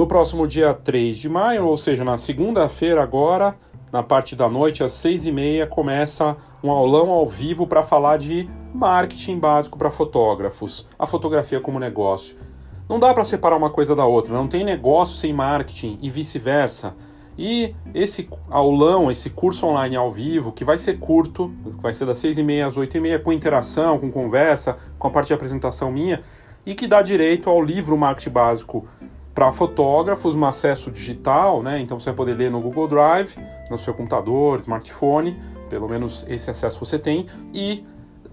No próximo dia 3 de maio, ou seja, na segunda-feira agora, na parte da noite, às 6 e meia, começa um aulão ao vivo para falar de marketing básico para fotógrafos, a fotografia como negócio. Não dá para separar uma coisa da outra, não tem negócio sem marketing e vice-versa. E esse aulão, esse curso online ao vivo, que vai ser curto, vai ser das 6h30 às 8h30, com interação, com conversa, com a parte de apresentação minha, e que dá direito ao livro Marketing Básico para fotógrafos, um acesso digital, né? Então você vai poder ler no Google Drive, no seu computador, smartphone, pelo menos esse acesso você tem, e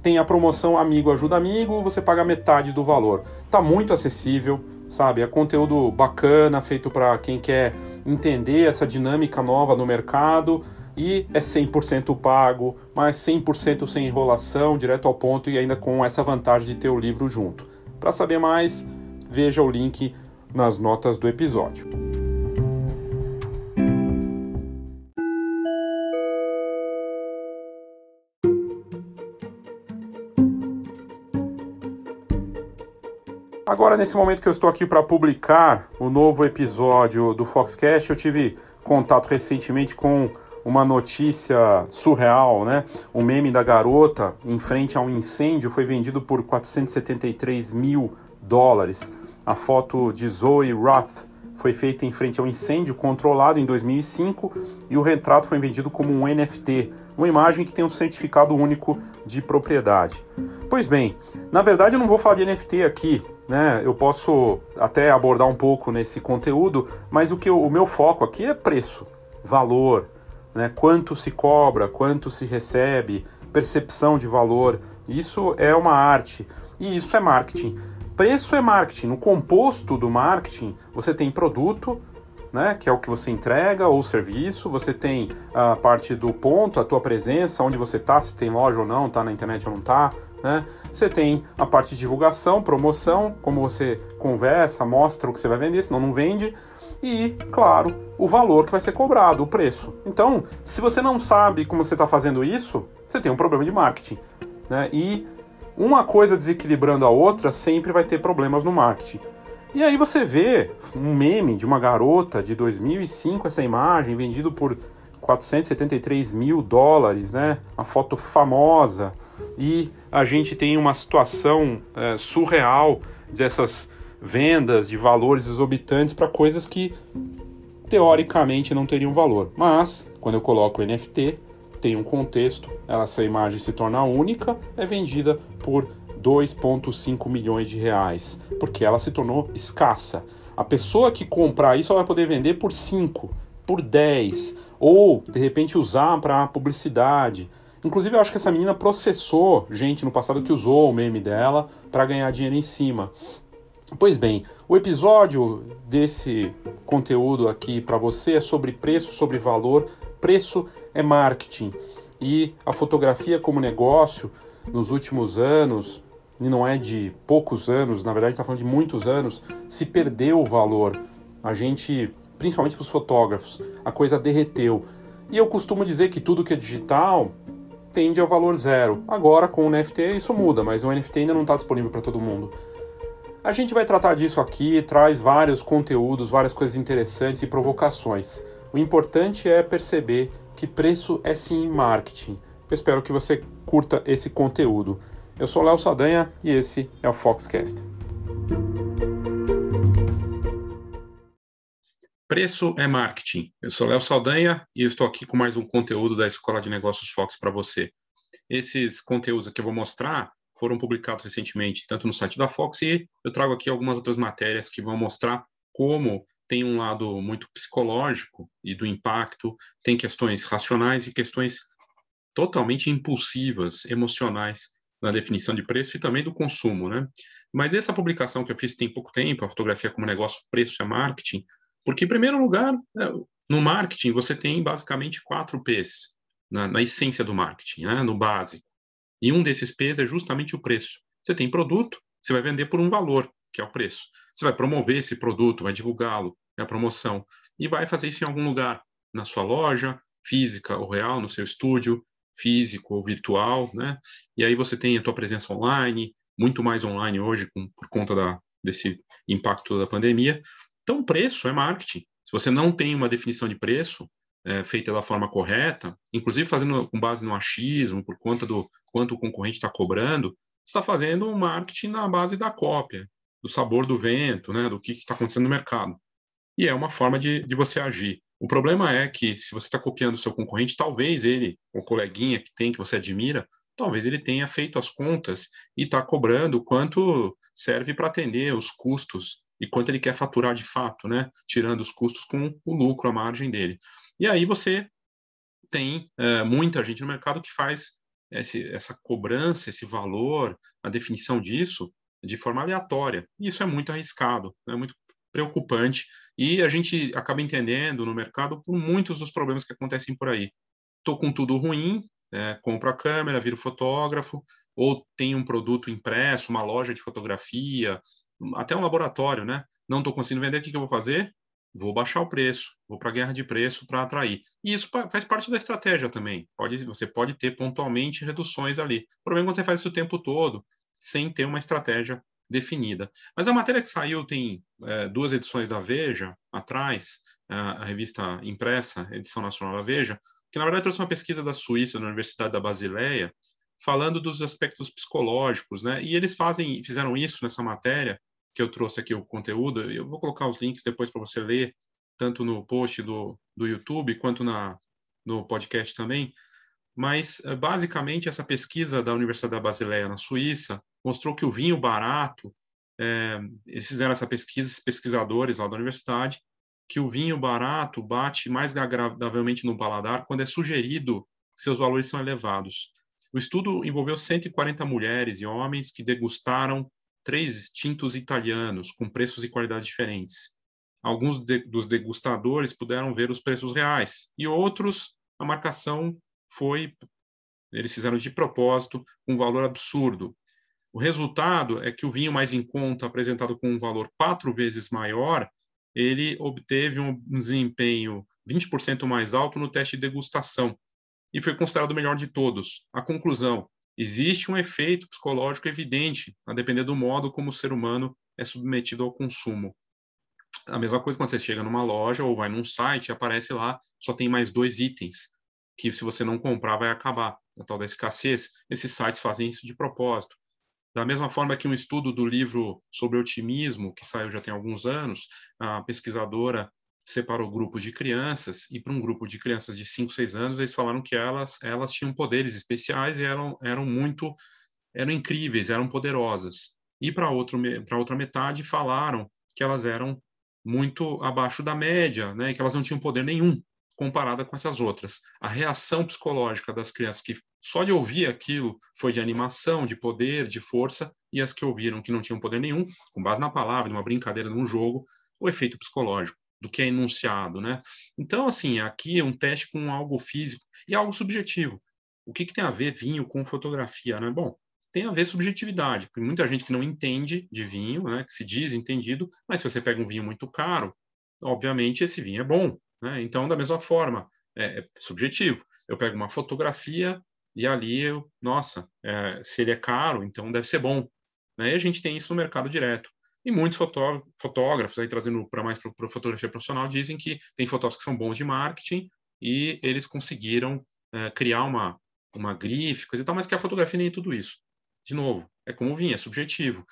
tem a promoção Amigo Ajuda Amigo, você paga metade do valor. Tá muito acessível, sabe? É conteúdo bacana, feito para quem quer entender essa dinâmica nova no mercado e é 100% pago, mas 100% sem enrolação, direto ao ponto e ainda com essa vantagem de ter o livro junto. Para saber mais, veja o link nas notas do episódio. Agora, nesse momento que eu estou aqui para publicar o novo episódio do Foxcast, eu tive contato recentemente com uma notícia surreal, né? O meme da garota em frente a um incêndio foi vendido por 473 mil dólares. A foto de Zoe Roth foi feita em frente ao incêndio controlado em 2005 e o retrato foi vendido como um NFT, uma imagem que tem um certificado único de propriedade. Pois bem, na verdade eu não vou falar de NFT aqui, né? Eu posso até abordar um pouco nesse conteúdo, mas o que eu, o meu foco aqui é preço, valor, né? Quanto se cobra, quanto se recebe, percepção de valor. Isso é uma arte e isso é marketing. Preço é marketing. No composto do marketing, você tem produto, né, que é o que você entrega ou serviço, você tem a parte do ponto, a tua presença, onde você está, se tem loja ou não, está na internet ou não está, né? Você tem a parte de divulgação, promoção, como você conversa, mostra o que você vai vender, senão não vende. E, claro, o valor que vai ser cobrado, o preço. Então, se você não sabe como você está fazendo isso, você tem um problema de marketing. Né? E uma coisa desequilibrando a outra sempre vai ter problemas no marketing. E aí você vê um meme de uma garota de 2005, essa imagem, vendido por 473 mil dólares, né? Uma foto famosa. E a gente tem uma situação é, surreal dessas vendas de valores exorbitantes para coisas que teoricamente não teriam valor. Mas, quando eu coloco NFT, tem um contexto, essa imagem se torna única, é vendida por 2,5 milhões de reais, porque ela se tornou escassa. A pessoa que comprar isso vai poder vender por 5, por 10 ou de repente usar para publicidade. Inclusive, eu acho que essa menina processou gente no passado que usou o meme dela para ganhar dinheiro em cima. Pois bem, o episódio desse conteúdo aqui para você é sobre preço, sobre valor. Preço é marketing e a fotografia como negócio nos últimos anos, e não é de poucos anos, na verdade está falando de muitos anos, se perdeu o valor. A gente principalmente para os fotógrafos, a coisa derreteu. E eu costumo dizer que tudo que é digital tende ao valor zero. Agora, com o NFT, isso muda, mas o NFT ainda não está disponível para todo mundo. A gente vai tratar disso aqui, traz vários conteúdos, várias coisas interessantes e provocações. O importante é perceber que preço é sim marketing. Eu espero que você curta esse conteúdo. Eu sou Léo Sadanha e esse é o Foxcast. Preço é marketing. Eu sou Léo Saldanha e estou aqui com mais um conteúdo da Escola de Negócios Fox para você. Esses conteúdos que eu vou mostrar foram publicados recentemente, tanto no site da Fox, e eu trago aqui algumas outras matérias que vão mostrar como tem um lado muito psicológico e do impacto, tem questões racionais e questões totalmente impulsivas, emocionais na definição de preço e também do consumo, né? Mas essa publicação que eu fiz tem pouco tempo, a fotografia como negócio, preço é marketing, porque, em primeiro lugar, é, no marketing, você tem basicamente quatro P's na, na essência do marketing, né? no básico. E um desses P's é justamente o preço. Você tem produto, você vai vender por um valor, que é o preço. Você vai promover esse produto, vai divulgá-lo, é a promoção. E vai fazer isso em algum lugar, na sua loja, física ou real, no seu estúdio, físico ou virtual, né? E aí você tem a tua presença online, muito mais online hoje com, por conta da, desse impacto da pandemia, Então, preço é marketing. Se você não tem uma definição de preço é, feita da forma correta, inclusive fazendo com base no achismo, por conta do quanto o concorrente está cobrando, está fazendo um marketing na base da cópia, do sabor do vento, né, do que está acontecendo no mercado. E é uma forma de, de você agir. O problema é que se você está copiando o seu concorrente, talvez ele, o coleguinha que tem, que você admira, talvez ele tenha feito as contas e está cobrando quanto serve para atender os custos e quanto ele quer faturar de fato, né? Tirando os custos com o lucro, a margem dele. E aí você tem é, muita gente no mercado que faz esse, essa cobrança, esse valor, a definição disso de forma aleatória. E isso é muito arriscado, é muito preocupante e a gente acaba entendendo no mercado por muitos dos problemas que acontecem por aí. Estou com tudo ruim, é, compro a câmera, viro fotógrafo, ou tem um produto impresso, uma loja de fotografia, até um laboratório, né? Não estou conseguindo vender, o que, que eu vou fazer? Vou baixar o preço, vou para a guerra de preço para atrair. E isso faz parte da estratégia também. Pode, você pode ter pontualmente reduções ali. O problema é quando você faz isso o tempo todo, sem ter uma estratégia definida. Mas a matéria que saiu tem é, duas edições da Veja atrás, a, a revista impressa, edição nacional da Veja, que na verdade trouxe uma pesquisa da Suíça, da Universidade da Basileia, falando dos aspectos psicológicos, né? E eles fazem, fizeram isso nessa matéria que eu trouxe aqui o conteúdo. Eu vou colocar os links depois para você ler, tanto no post do, do YouTube quanto na no podcast também. Mas eh, basicamente essa pesquisa da Universidade da Basileia na Suíça mostrou que o vinho barato, é, eles fizeram essa pesquisa, pesquisadores lá da universidade, que o vinho barato bate mais agradavelmente no paladar quando é sugerido que seus valores são elevados. O estudo envolveu 140 mulheres e homens que degustaram três tintos italianos com preços e qualidades diferentes. Alguns de, dos degustadores puderam ver os preços reais e outros a marcação foi eles fizeram de propósito um valor absurdo. O resultado é que o vinho mais em conta, apresentado com um valor quatro vezes maior, ele obteve um desempenho 20% mais alto no teste de degustação e foi considerado o melhor de todos. A conclusão: existe um efeito psicológico evidente, a depender do modo como o ser humano é submetido ao consumo. A mesma coisa quando você chega numa loja ou vai num site, aparece lá, só tem mais dois itens, que se você não comprar vai acabar. A tal da escassez, esses sites fazem isso de propósito. Da mesma forma que um estudo do livro sobre otimismo, que saiu já tem alguns anos, a pesquisadora separou grupos de crianças e para um grupo de crianças de 5, 6 anos, eles falaram que elas elas tinham poderes especiais e eram eram muito eram incríveis, eram poderosas. E para outra metade falaram que elas eram muito abaixo da média, né, que elas não tinham poder nenhum comparada com essas outras. A reação psicológica das crianças que só de ouvir aquilo foi de animação, de poder, de força, e as que ouviram que não tinham poder nenhum, com base na palavra, numa brincadeira, num jogo, o efeito psicológico do que é enunciado, né? Então, assim, aqui é um teste com algo físico e algo subjetivo. O que, que tem a ver vinho com fotografia, né? Bom, tem a ver subjetividade, porque muita gente que não entende de vinho, né, que se diz entendido, mas se você pega um vinho muito caro, obviamente esse vinho é bom, né? Então, da mesma forma, é, é, subjetivo. Eu pego uma fotografia e ali, eu, nossa, é, se ele é caro, então deve ser bom. Né? E a gente tem isso no mercado direto. E muitos fotógrafos, aí trazendo para mais para a fotografia profissional, dizem que tem fotógrafos que são bons de marketing e eles conseguiram é, criar uma, uma grife, coisa e tal, mas que a fotografia nem é tudo isso. De novo, é como vinha, é subjetivo.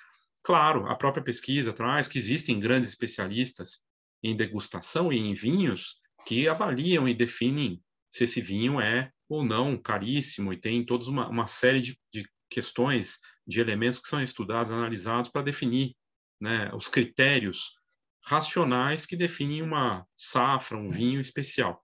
Claro, a própria pesquisa traz que existem grandes especialistas em degustação e em vinhos que avaliam e definem se esse vinho é ou não caríssimo e tem toda uma, uma série de, de questões, de elementos que são estudados, analisados para definir né, os critérios racionais que definem uma safra, um vinho especial.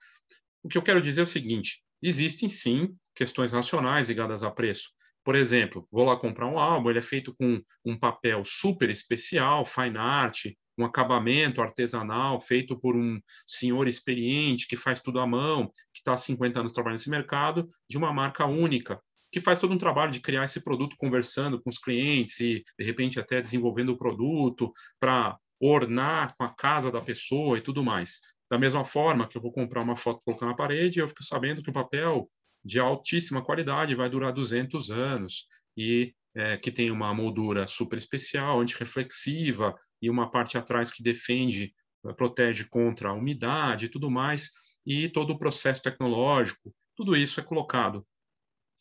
O que eu quero dizer é o seguinte: existem sim questões racionais ligadas a preço. Por exemplo, vou lá comprar um álbum, ele é feito com um papel super especial, fine art, um acabamento artesanal feito por um senhor experiente que faz tudo à mão, que está há 50 anos trabalhando nesse mercado, de uma marca única, que faz todo um trabalho de criar esse produto conversando com os clientes e, de repente, até desenvolvendo o produto para ornar com a casa da pessoa e tudo mais. Da mesma forma que eu vou comprar uma foto colocar na parede, eu fico sabendo que o papel de altíssima qualidade vai durar 200 anos e é, que tem uma moldura super especial, antirreflexiva, e uma parte atrás que defende protege contra a umidade e tudo mais, e todo o processo tecnológico, tudo isso é colocado.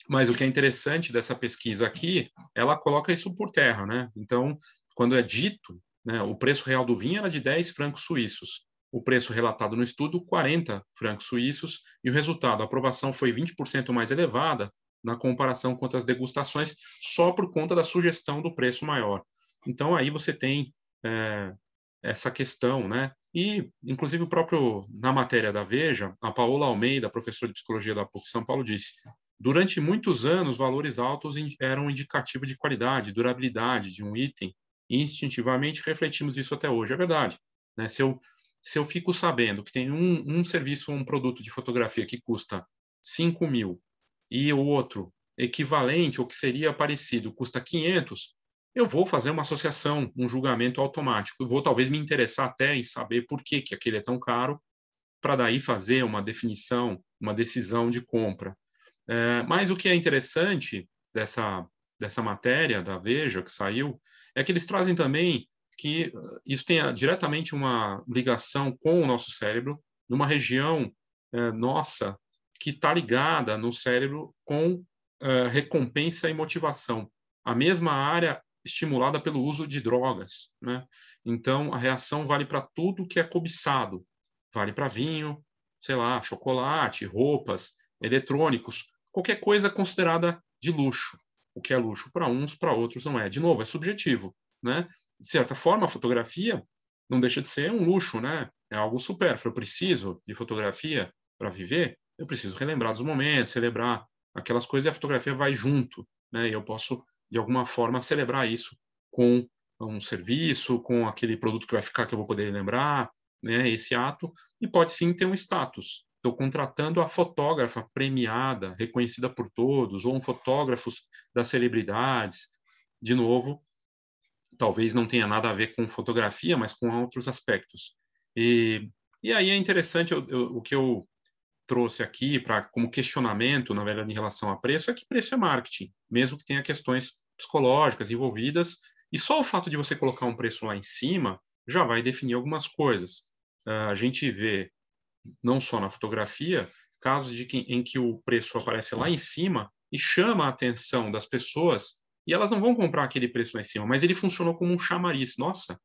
Mas o que é interessante dessa pesquisa aqui, ela coloca isso por terra, né? Então, quando é dito, né, o preço real do vinho era de 10 francos suíços, o preço relatado no estudo, 40 francos suíços, e o resultado, a aprovação foi 20% mais elevada na comparação com as degustações, só por conta da sugestão do preço maior. Então, aí você tem é, essa questão, né? E, inclusive, o próprio, na matéria da Veja, a Paola Almeida, professora de psicologia da PUC São Paulo, disse: durante muitos anos, valores altos eram indicativo de qualidade, durabilidade de um item, e instintivamente refletimos isso até hoje. É verdade. Né? Se, eu, se eu fico sabendo que tem um, um serviço um produto de fotografia que custa 5 mil e o outro equivalente ou que seria parecido custa 500, eu vou fazer uma associação, um julgamento automático. Eu vou talvez me interessar até em saber por que, que aquele é tão caro, para daí fazer uma definição, uma decisão de compra. É, mas o que é interessante dessa, dessa matéria da Veja que saiu é que eles trazem também que isso tem diretamente uma ligação com o nosso cérebro, numa região é, nossa que está ligada no cérebro com é, recompensa e motivação. A mesma área estimulada pelo uso de drogas. Né? Então, a reação vale para tudo que é cobiçado. Vale para vinho, sei lá, chocolate, roupas, eletrônicos, qualquer coisa considerada de luxo. O que é luxo para uns, para outros não é. De novo, é subjetivo. Né? De certa forma, a fotografia não deixa de ser um luxo, né? é algo supérfluo. Eu preciso de fotografia para viver, eu preciso relembrar dos momentos, celebrar aquelas coisas e a fotografia vai junto. Né? E eu posso de alguma forma, celebrar isso com um serviço, com aquele produto que vai ficar que eu vou poder lembrar, né, esse ato, e pode sim ter um status. Estou contratando a fotógrafa premiada, reconhecida por todos, ou um fotógrafo das celebridades. De novo, talvez não tenha nada a ver com fotografia, mas com outros aspectos. E, e aí é interessante eu, eu, o que eu trouxe aqui para como questionamento, na verdade, em relação a preço, é que preço é marketing, mesmo que tenha questões psicológicas envolvidas, e só o fato de você colocar um preço lá em cima já vai definir algumas coisas. Uh, a gente vê, não só na fotografia, casos de que, em que o preço aparece lá em cima e chama a atenção das pessoas, e elas não vão comprar aquele preço lá em cima, mas ele funcionou como um chamariz. Nossa,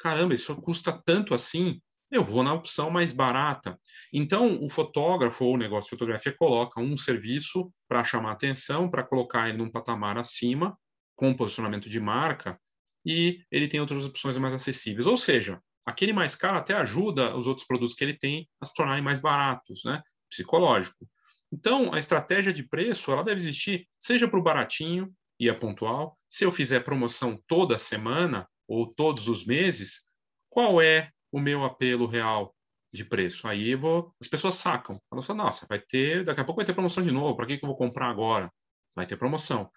caramba, isso custa tanto assim, eu vou na opção mais barata. Então, o fotógrafo ou o negócio de fotografia coloca um serviço para chamar atenção, para colocar ele num patamar acima, com posicionamento de marca, e ele tem outras opções mais acessíveis. Ou seja, aquele mais caro até ajuda os outros produtos que ele tem a se tornarem mais baratos, né? Psicológico. Então, a estratégia de preço, ela deve existir, seja para o baratinho e a pontual, se eu fizer promoção toda semana ou todos os meses, qual é o meu apelo real de preço. Aí vou, as pessoas sacam. Falam assim, nossa, vai ter, daqui a pouco vai ter promoção de novo, para que, que eu vou comprar agora? Vai ter promoção.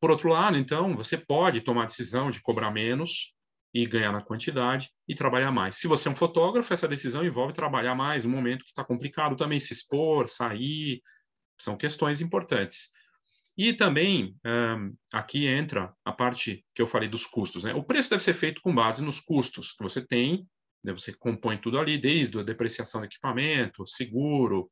Por outro lado, então, você pode tomar a decisão de cobrar menos e ganhar na quantidade e trabalhar mais. Se você é um fotógrafo, essa decisão envolve trabalhar mais, um momento que está complicado também, se expor, sair, são questões importantes. E também, um, aqui entra a parte que eu falei dos custos. Né? O preço deve ser feito com base nos custos que você tem? Você compõe tudo ali, desde a depreciação do equipamento, seguro,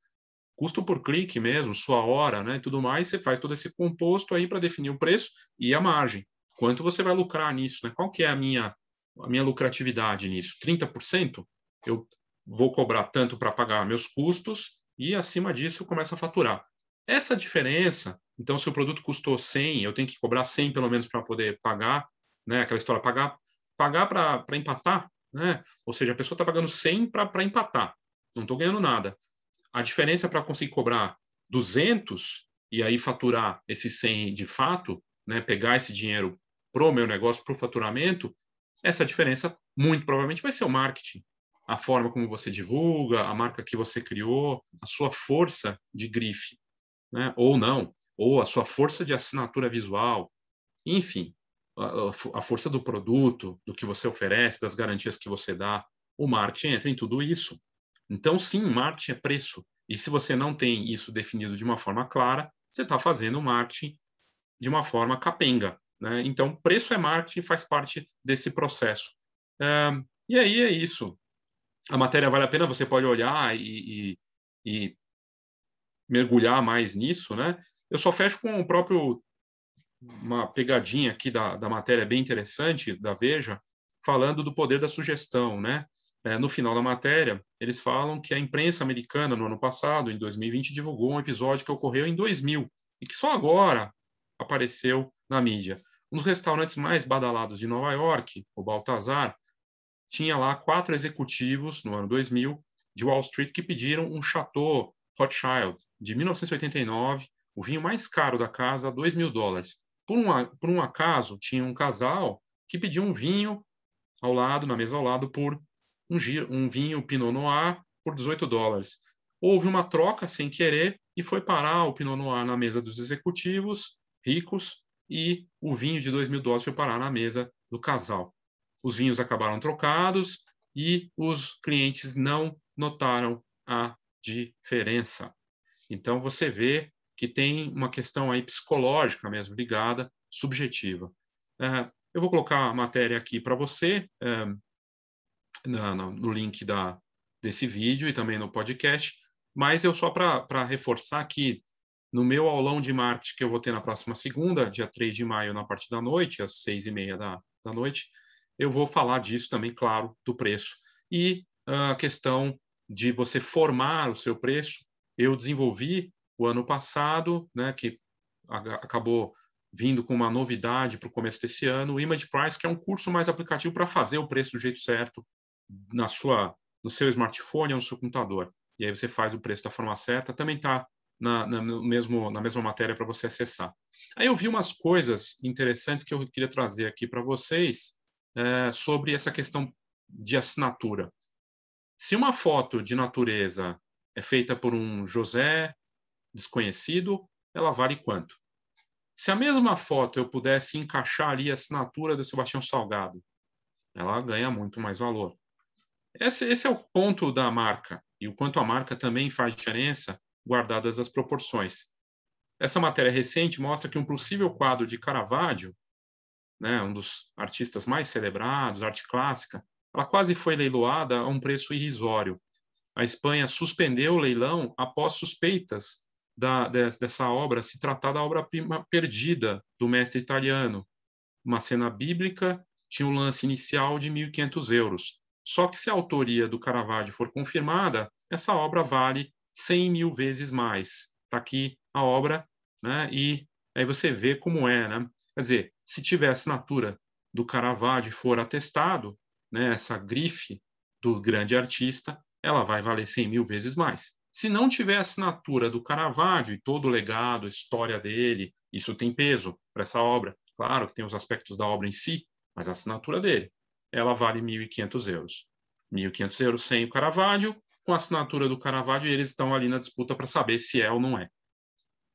custo por clique mesmo, sua hora, né, tudo mais, você faz todo esse composto aí para definir o preço e a margem. Quanto você vai lucrar nisso, né? Qual que é a minha a minha lucratividade nisso? 30%? Eu vou cobrar tanto para pagar meus custos e acima disso eu começo a faturar. Essa diferença, então se o produto custou 100, eu tenho que cobrar 100 pelo menos para poder pagar, né? Aquela história pagar pagar para empatar, né? Ou seja, a pessoa está pagando 100 para empatar, não estou ganhando nada. A diferença para conseguir cobrar 200 e aí faturar esse 100 de fato, né, pegar esse dinheiro para o meu negócio, para o faturamento, essa diferença muito provavelmente vai ser o marketing. A forma como você divulga, a marca que você criou, a sua força de grife, né? ou não, ou a sua força de assinatura visual, enfim, a, força do produto, do que você oferece, das garantias que você dá. O marketing entra em tudo isso. Então, sim, marketing é preço. E se você não tem isso definido de uma forma clara, você está fazendo marketing de uma forma capenga. Né? Então, preço é marketing faz parte desse processo. e aí é isso. a matéria vale a pena, você pode olhar e, e, e mergulhar mais nisso, né? Eu só fecho com o próprio uma pegadinha aqui da, da matéria bem interessante da Veja, falando do poder da sugestão, né? É, no final da matéria, eles falam que a imprensa americana, no ano passado, em 2020, divulgou um episódio que ocorreu em 2000 e que só agora apareceu na mídia. Um dos restaurantes mais badalados de Nova York, o Baltazar, tinha lá quatro executivos, no ano 2000, de Wall Street, que pediram um Chateau Rothschild, de 1989, o vinho mais caro da casa, 2 mil dólares. Por um, por um acaso, tinha um casal que pediu um vinho ao lado, na mesa ao lado, por um, um vinho Pinot Noir por 18 dólares. Houve uma troca sem querer e foi parar o Pinot Noir na mesa dos executivos ricos e o vinho de 2 mil dólares foi parar na mesa do casal. Os vinhos acabaram trocados e os clientes não notaram a diferença. Então você vê que tem uma questão aí psicológica mesmo ligada, subjetiva. É, eu vou colocar a matéria aqui para você é, na, no link da, desse vídeo e também no podcast, mas eu só para reforçar que no meu aulão de marketing que eu vou ter na próxima segunda, dia 3 de maio, na parte da noite, às seis e meia da, da noite, eu vou falar disso também, claro, do preço. E a questão de você formar o seu preço, eu desenvolvi o ano passado, né, que acabou vindo com uma novidade para o começo desse ano, o Image Price, que é um curso mais aplicativo para fazer o preço do jeito certo na sua, no seu smartphone ou no seu computador. E aí você faz o preço da forma certa. Também está na, na, mesmo, na mesma matéria para você acessar. Aí eu vi umas coisas interessantes que eu queria trazer aqui para vocês é, sobre essa questão de assinatura. Se uma foto de natureza é feita por um José desconhecido, ela vale quanto? Se a mesma foto eu pudesse encaixar ali a assinatura do Sebastião Salgado, ela ganha muito mais valor. Esse, esse, é o ponto da marca e o quanto a marca também faz diferença, guardadas as proporções. Essa matéria recente mostra que um possível quadro de Caravaggio, né, um dos artistas mais celebrados, arte clássica, ela quase foi leiloada a um preço irrisório. A Espanha suspendeu o leilão após suspeitas da, dessa obra se tratar da obra-prima perdida do mestre italiano. Uma cena bíblica tinha um lance inicial de 1.500 euros. Só que se a autoria do Caravaggio for confirmada, essa obra vale 100 mil vezes mais. Está aqui a obra, né? e aí você vê como é. Né? Quer dizer, se tiver assinatura do Caravaggio for atestado, né, essa grife do grande artista, ela vai valer 100 mil vezes mais. Se não tiver assinatura do Caravaggio e todo o legado, a história dele, isso tem peso para essa obra. Claro que tem os aspectos da obra em si, mas a assinatura dele, ela vale 1.500 euros. 1.500 euros sem o Caravaggio, com a assinatura do Caravaggio, eles estão ali na disputa para saber se é ou não é.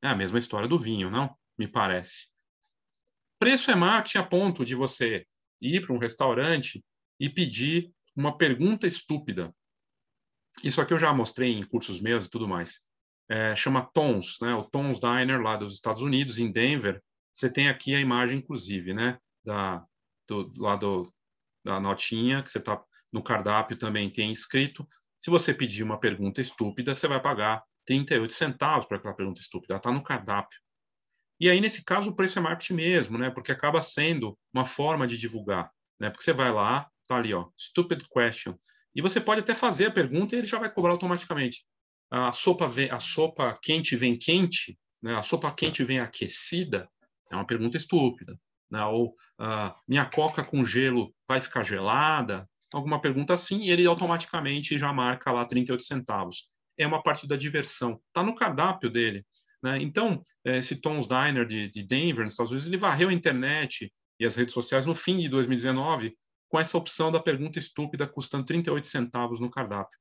É a mesma história do vinho, não? Me parece. Preço é marketing a ponto de você ir para um restaurante e pedir uma pergunta estúpida isso aqui eu já mostrei em cursos meus e tudo mais. É, chama Tons, né? O Tons Diner lá dos Estados Unidos, em Denver. Você tem aqui a imagem, inclusive, né? Da, do, lá do, da notinha que você está no cardápio também tem escrito. Se você pedir uma pergunta estúpida, você vai pagar 38 centavos para aquela pergunta estúpida. Ela está no cardápio. E aí, nesse caso, o preço é marketing mesmo, né? Porque acaba sendo uma forma de divulgar, né? Porque você vai lá, tá ali, ó, stupid question. E você pode até fazer a pergunta e ele já vai cobrar automaticamente. A sopa, vem, a sopa quente vem quente, né? a sopa quente vem aquecida, é uma pergunta estúpida. Né? Ou uh, minha coca com gelo vai ficar gelada? Alguma pergunta assim, e ele automaticamente já marca lá 38 centavos. É uma parte da diversão. Está no cardápio dele. Né? Então, esse Tom's Diner de, de Denver, nos Estados Unidos, ele varreu a internet e as redes sociais no fim de 2019 com essa opção da pergunta estúpida custando 38 centavos no cardápio.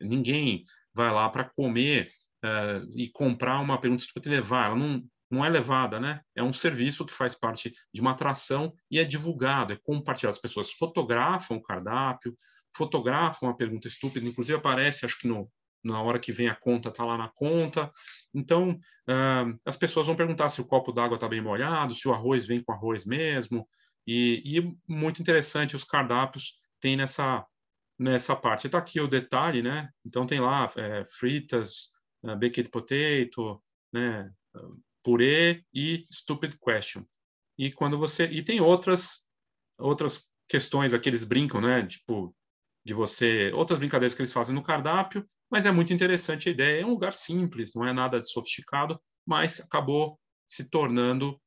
Ninguém vai lá para comer uh, e comprar uma pergunta estúpida e levar. Ela não, não é levada, né? É um serviço que faz parte de uma atração e é divulgado, é compartilhado. As pessoas fotografam o cardápio, fotografam a pergunta estúpida, inclusive aparece, acho que no, na hora que vem a conta, está lá na conta. Então, uh, as pessoas vão perguntar se o copo d'água está bem molhado, se o arroz vem com arroz mesmo, e, e muito interessante, os cardápios têm nessa, nessa parte. Está aqui o detalhe, né? Então tem lá é, fritas, uh, baked potato, né? Purê e stupid question. E quando você e tem outras outras questões aqui eles brincam, né? Tipo de você outras brincadeiras que eles fazem no cardápio, mas é muito interessante a ideia. É um lugar simples, não é nada de sofisticado, mas acabou se tornando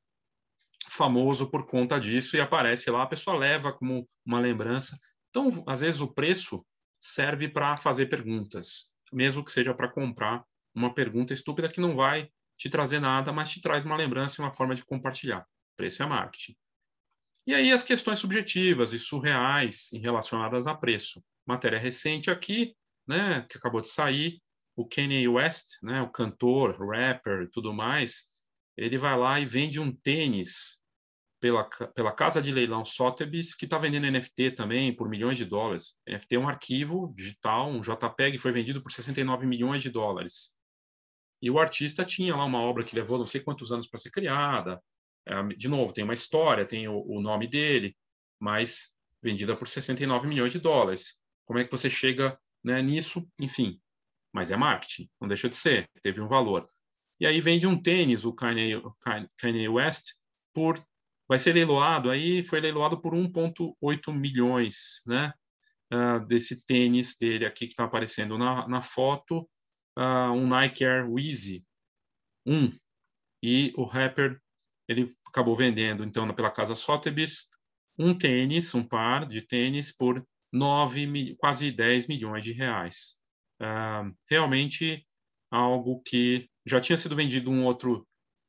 famoso por conta disso e aparece lá, a pessoa leva como uma lembrança. Então, às vezes o preço serve para fazer perguntas, mesmo que seja para comprar uma pergunta estúpida que não vai te trazer nada, mas te traz uma lembrança e uma forma de compartilhar. Preço é marketing. E aí as questões subjetivas e surreais relacionadas a preço. Matéria recente aqui, né, que acabou de sair, o Kanye West, né, o cantor, rapper e tudo mais, ele vai lá e vende um tênis pela, pela casa de leilão Sotheby's, que está vendendo NFT também por milhões de dólares. NFT é um arquivo digital, um JPEG, foi vendido por 69 milhões de dólares. E o artista tinha lá uma obra que levou não sei quantos anos para ser criada. É, de novo, tem uma história, tem o, o nome dele, mas vendida por 69 milhões de dólares. Como é que você chega né, nisso? Enfim, mas é marketing, não deixa de ser, teve um valor. E aí vende um tênis, o Kanye, Kanye West, por vai ser leiloado, aí foi leiloado por 1,8 milhões, né? Uh, desse tênis dele aqui que está aparecendo na, na foto, uh, um Nike Air Wheezy 1. E o rapper, ele acabou vendendo, então, pela casa Sotheby's, um tênis, um par de tênis por 9, quase 10 milhões de reais. Uh, realmente algo que já tinha sido vendido um outro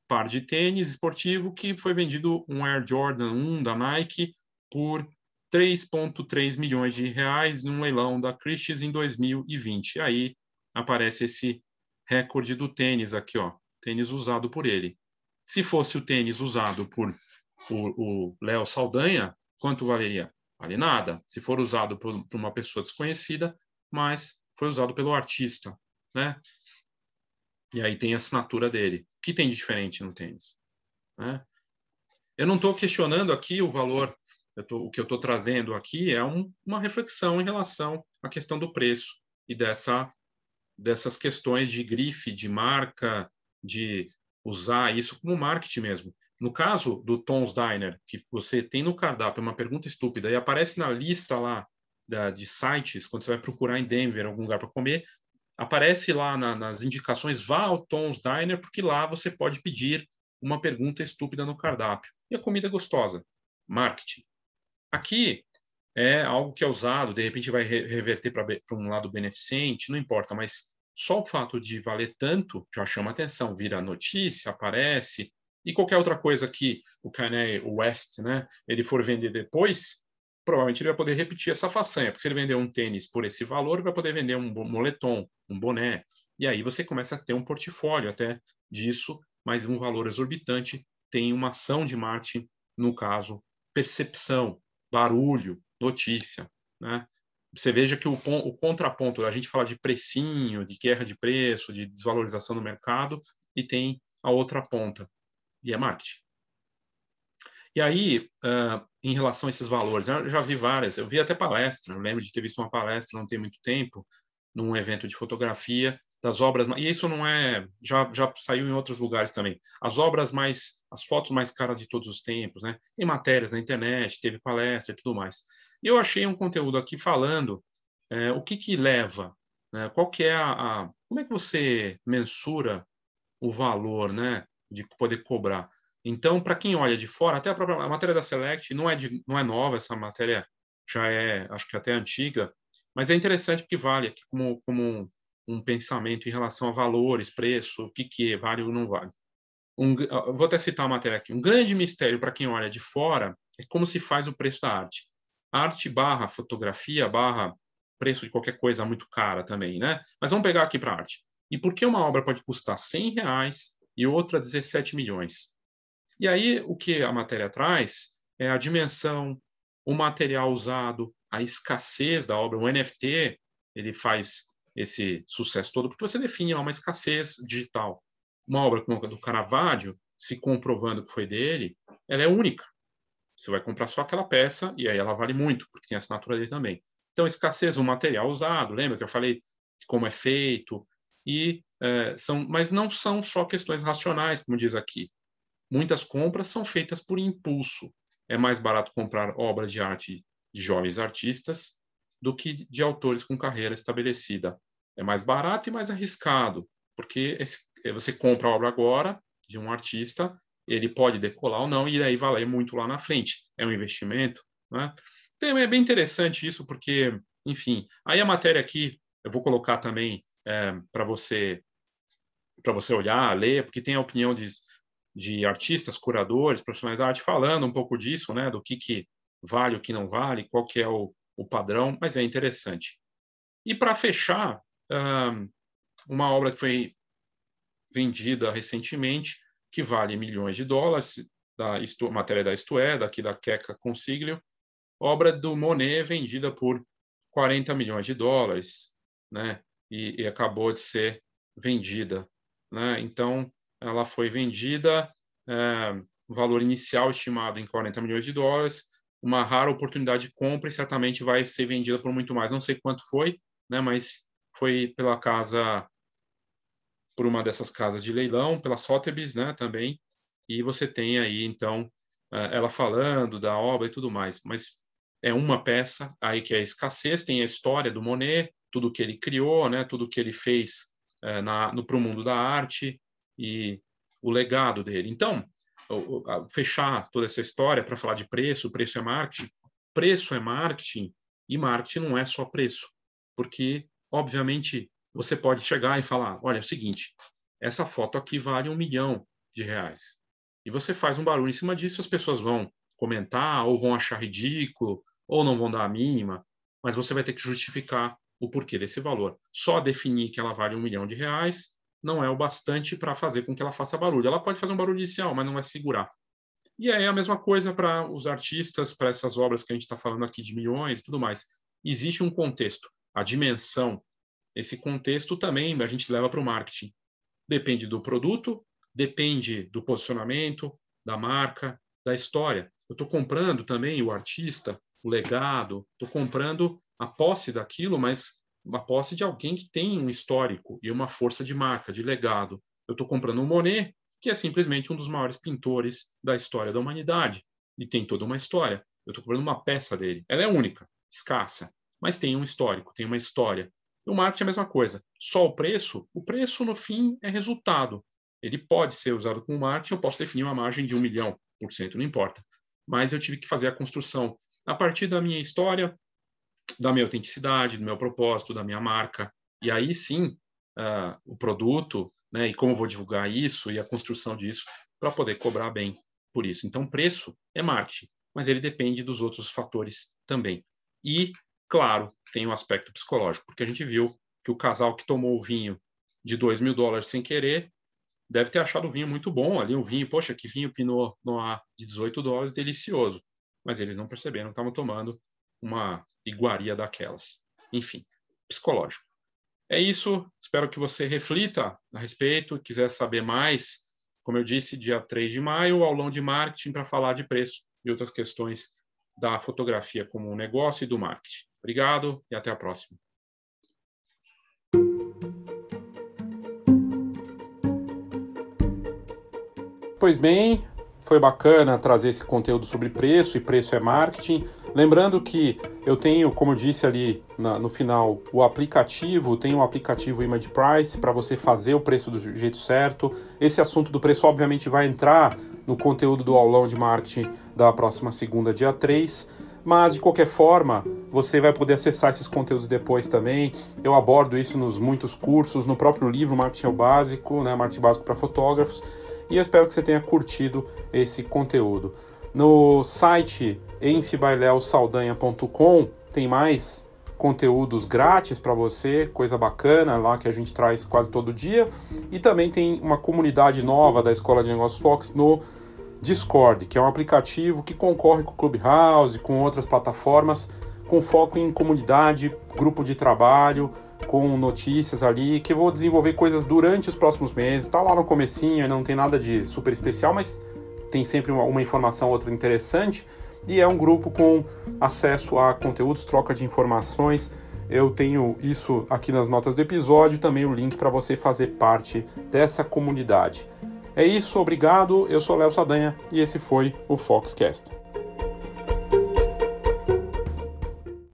par de tênis esportivo que foi vendido um Air Jordan 1 da Nike por 3,3 milhões de reais num leilão da Christie's em 2020. Aí aparece esse recorde do tênis aqui, ó, tênis usado por ele. Se fosse o tênis usado por o Léo Saldanha, quanto valeria? Vale nada. Se for usado por, por uma pessoa desconhecida, mas foi usado pelo artista, né? E aí tem a assinatura dele. O que tem de diferente no tênis? Né? Eu não estou questionando aqui o valor, tô, o que eu estou trazendo aqui é um, uma reflexão em relação à questão do preço e dessa, dessas questões de grife, de marca, de usar isso como marketing mesmo. No caso do Tom's Diner, que você tem no cardápio uma pergunta estúpida e aparece na lista lá da, de sites, quando você vai procurar em Denver algum lugar para comer, aparece lá na, nas indicações, vá ao Tom's Diner, porque lá você pode pedir uma pergunta estúpida no cardápio. E a comida é gostosa. Marketing. Aqui é algo que é usado, de repente vai reverter para um lado beneficente, não importa, mas só o fato de valer tanto já chama atenção, vira notícia, aparece, e qualquer outra coisa que o Kanye West, né, ele for vender depois, provavelmente ele vai poder repetir essa façanha, porque se ele vender um tênis por esse valor, vai poder vender um moletom, um boné, e aí você começa a ter um portfólio até disso, mas um valor exorbitante tem uma ação de marketing, no caso, percepção, barulho, notícia, né? Você veja que o, o contraponto, a gente fala de precinho, de guerra de preço, de desvalorização do mercado, e tem a outra ponta, e é marketing. E aí, uh, em relação a esses valores, eu já vi várias, eu vi até palestra, eu lembro de ter visto uma palestra não tem muito tempo, num evento de fotografia, das obras, e isso não é, já, já saiu em outros lugares também, as obras mais, as fotos mais caras de todos os tempos, né? Tem matérias na internet, teve palestra e tudo mais. E eu achei um conteúdo aqui falando é, o que que leva, né? qual que é a, a, como é que você mensura o valor, né, de poder cobrar? Então, para quem olha de fora, até a própria a matéria da Select não é, de, não é nova, essa matéria já é, acho que até antiga, mas é interessante porque vale aqui como, como um, pensamento em relação a valores, preço, o que, que é, vale ou não vale. Um, vou até citar a matéria aqui. Um grande mistério para quem olha de fora é como se faz o preço da arte. Arte barra fotografia barra preço de qualquer coisa muito cara também, né? Mas vamos pegar aqui para arte. E por que uma obra pode custar 100 reais e outra 17 milhões? E aí, o que a matéria traz é a dimensão, o material usado, a escassez da obra. O NFT, ele faz esse sucesso todo, porque você define uma escassez digital. Uma obra como a do Caravaggio, se comprovando que foi dele, ela é única. Você vai comprar só aquela peça e aí ela vale muito, porque tem a assinatura dele também. Então, escassez do material usado, lembra que eu falei como é feito, e é, são, mas não são só questões racionais, como diz aqui. Muitas compras são feitas por impulso. É mais barato comprar obras de arte de jovens artistas do que de autores com carreira estabelecida. É mais barato e mais arriscado, porque esse, você compra a obra agora de um artista, ele pode decolar ou não, e aí valer muito lá na frente. É um investimento. Né? Então, é bem interessante isso, porque, enfim, aí a matéria aqui, eu vou colocar também é, para você para você olhar, ler, porque tem a opinião de, de artistas, curadores, profissionais da arte falando um pouco disso, né, do que, que vale, o que não vale, qual que é o, o padrão, mas é interessante. E para fechar, uma obra que foi vendida recentemente, que vale milhões de dólares, da matéria da Isto é, daqui da Queca Consiglio, obra do Monet vendida por 40 milhões de dólares, né? E, e acabou de ser vendida, né? Então, ela foi vendida, é, valor inicial estimado em 40 milhões de dólares, uma rara oportunidade de compra e certamente vai ser vendida por muito mais. Não sei quanto foi, né? Mas foi pela casa, por uma dessas casas de leilão, pela Sotheby's, né? Também. E você tem aí então é, ela falando da obra e tudo mais. Mas é uma peça aí que é a escassez, tem a história do Monet, tudo que ele criou, né, tudo que ele fez é, no pro mundo da arte e o legado dele. Então, fechar toda essa história para falar de preço, preço é marketing, preço é marketing e marketing não é só preço, porque obviamente você pode chegar e falar, olha, é o seguinte, essa foto aqui vale um milhão de reais e você faz um barulho em cima disso, as pessoas vão comentar, ou vão achar ridículo, ou não vão dar a mínima, mas você vai ter que justificar o porquê desse valor. Só definir que ela vale um milhão de reais não é o bastante para fazer com que ela faça barulho. Ela pode fazer um barulho inicial, mas não vai segurar. E é a mesma coisa para os artistas, para essas obras que a gente está falando aqui de milhões tudo mais. Existe um contexto, a dimensão. Esse contexto também a gente leva para o marketing. Depende do produto, depende do posicionamento, da marca, da história. Eu estou comprando também o artista, o legado, estou comprando a posse daquilo, mas uma posse de alguém que tem um histórico e uma força de marca, de legado. Eu estou comprando um Monet, que é simplesmente um dos maiores pintores da história da humanidade e tem toda uma história. Eu estou comprando uma peça dele. Ela é única, escassa, mas tem um histórico, tem uma história. O marketing é a mesma coisa. Só o preço, o preço no fim é resultado. Ele pode ser usado como marketing, eu posso definir uma margem de um milhão por cento, não importa mas eu tive que fazer a construção a partir da minha história, da minha autenticidade, do meu propósito, da minha marca. E aí sim, uh, o produto, né, e como vou divulgar isso e a construção disso para poder cobrar bem por isso. Então, preço é marketing, mas ele depende dos outros fatores também. E, claro, tem o um aspecto psicológico, porque a gente viu que o casal que tomou o vinho de 2 mil dólares sem querer deve ter achado o vinho muito bom ali, um vinho, poxa, que vinho Pinot Noir de 18 dólares, delicioso. Mas eles não perceberam, estavam tomando uma iguaria daquelas. Enfim, psicológico. É isso, espero que você reflita a respeito, quiser saber mais, como eu disse, dia 3 de maio, aulão de marketing para falar de preço e outras questões da fotografia como um negócio e do marketing. Obrigado e até a próxima. Pois bem, foi bacana trazer esse conteúdo sobre preço e preço é marketing. Lembrando que eu tenho, como eu disse ali na, no final, o aplicativo, tem o um aplicativo Image Price para você fazer o preço do jeito certo. Esse assunto do preço, obviamente, vai entrar no conteúdo do aulão de marketing da próxima segunda, dia 3. Mas de qualquer forma, você vai poder acessar esses conteúdos depois também. Eu abordo isso nos muitos cursos, no próprio livro Marketing é o Básico, né? Marketing Básico para Fotógrafos e eu espero que você tenha curtido esse conteúdo. No site enfibaileosaldanha.com tem mais conteúdos grátis para você, coisa bacana lá que a gente traz quase todo dia. E também tem uma comunidade nova da Escola de Negócios Fox no Discord, que é um aplicativo que concorre com o Clubhouse, com outras plataformas, com foco em comunidade, grupo de trabalho, com notícias ali, que eu vou desenvolver coisas durante os próximos meses. Está lá no comecinho, não tem nada de super especial, mas tem sempre uma, uma informação outra interessante. e é um grupo com acesso a conteúdos, troca de informações. Eu tenho isso aqui nas notas do episódio e também o link para você fazer parte dessa comunidade. É isso, obrigado. Eu sou Léo Sadanha e esse foi o Foxcast.